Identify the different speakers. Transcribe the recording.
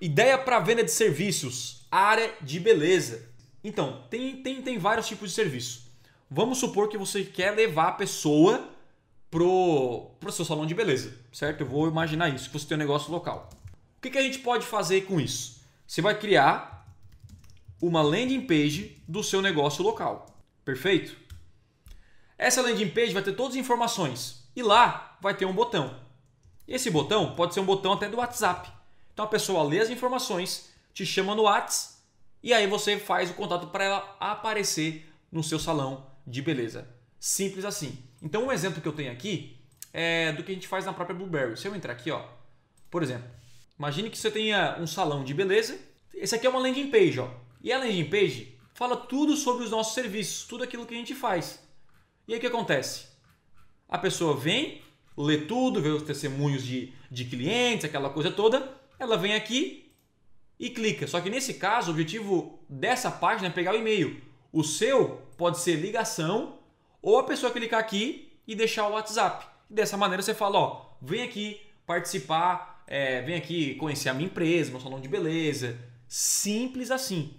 Speaker 1: ideia para venda de serviços, área de beleza. Então, tem, tem, tem vários tipos de serviço. Vamos supor que você quer levar a pessoa pro, pro seu salão de beleza, certo? Eu vou imaginar isso, que você tem um negócio local. O que, que a gente pode fazer com isso? Você vai criar uma landing page do seu negócio local, perfeito? Essa landing page vai ter todas as informações e lá vai ter um botão. Esse botão pode ser um botão até do WhatsApp. Então a pessoa lê as informações, te chama no WhatsApp e aí você faz o contato para ela aparecer no seu salão de beleza. Simples assim. Então um exemplo que eu tenho aqui é do que a gente faz na própria Blueberry. Se eu entrar aqui, ó, por exemplo, imagine que você tenha um salão de beleza. Esse aqui é uma landing page, ó. E a landing page fala tudo sobre os nossos serviços, tudo aquilo que a gente faz. E aí o que acontece? A pessoa vem, lê tudo, vê os testemunhos de, de clientes, aquela coisa toda. Ela vem aqui e clica. Só que nesse caso, o objetivo dessa página é pegar o e-mail. O seu pode ser ligação ou a pessoa clicar aqui e deixar o WhatsApp. Dessa maneira você fala, ó, vem aqui participar, é, vem aqui conhecer a minha empresa, meu salão de beleza. Simples assim.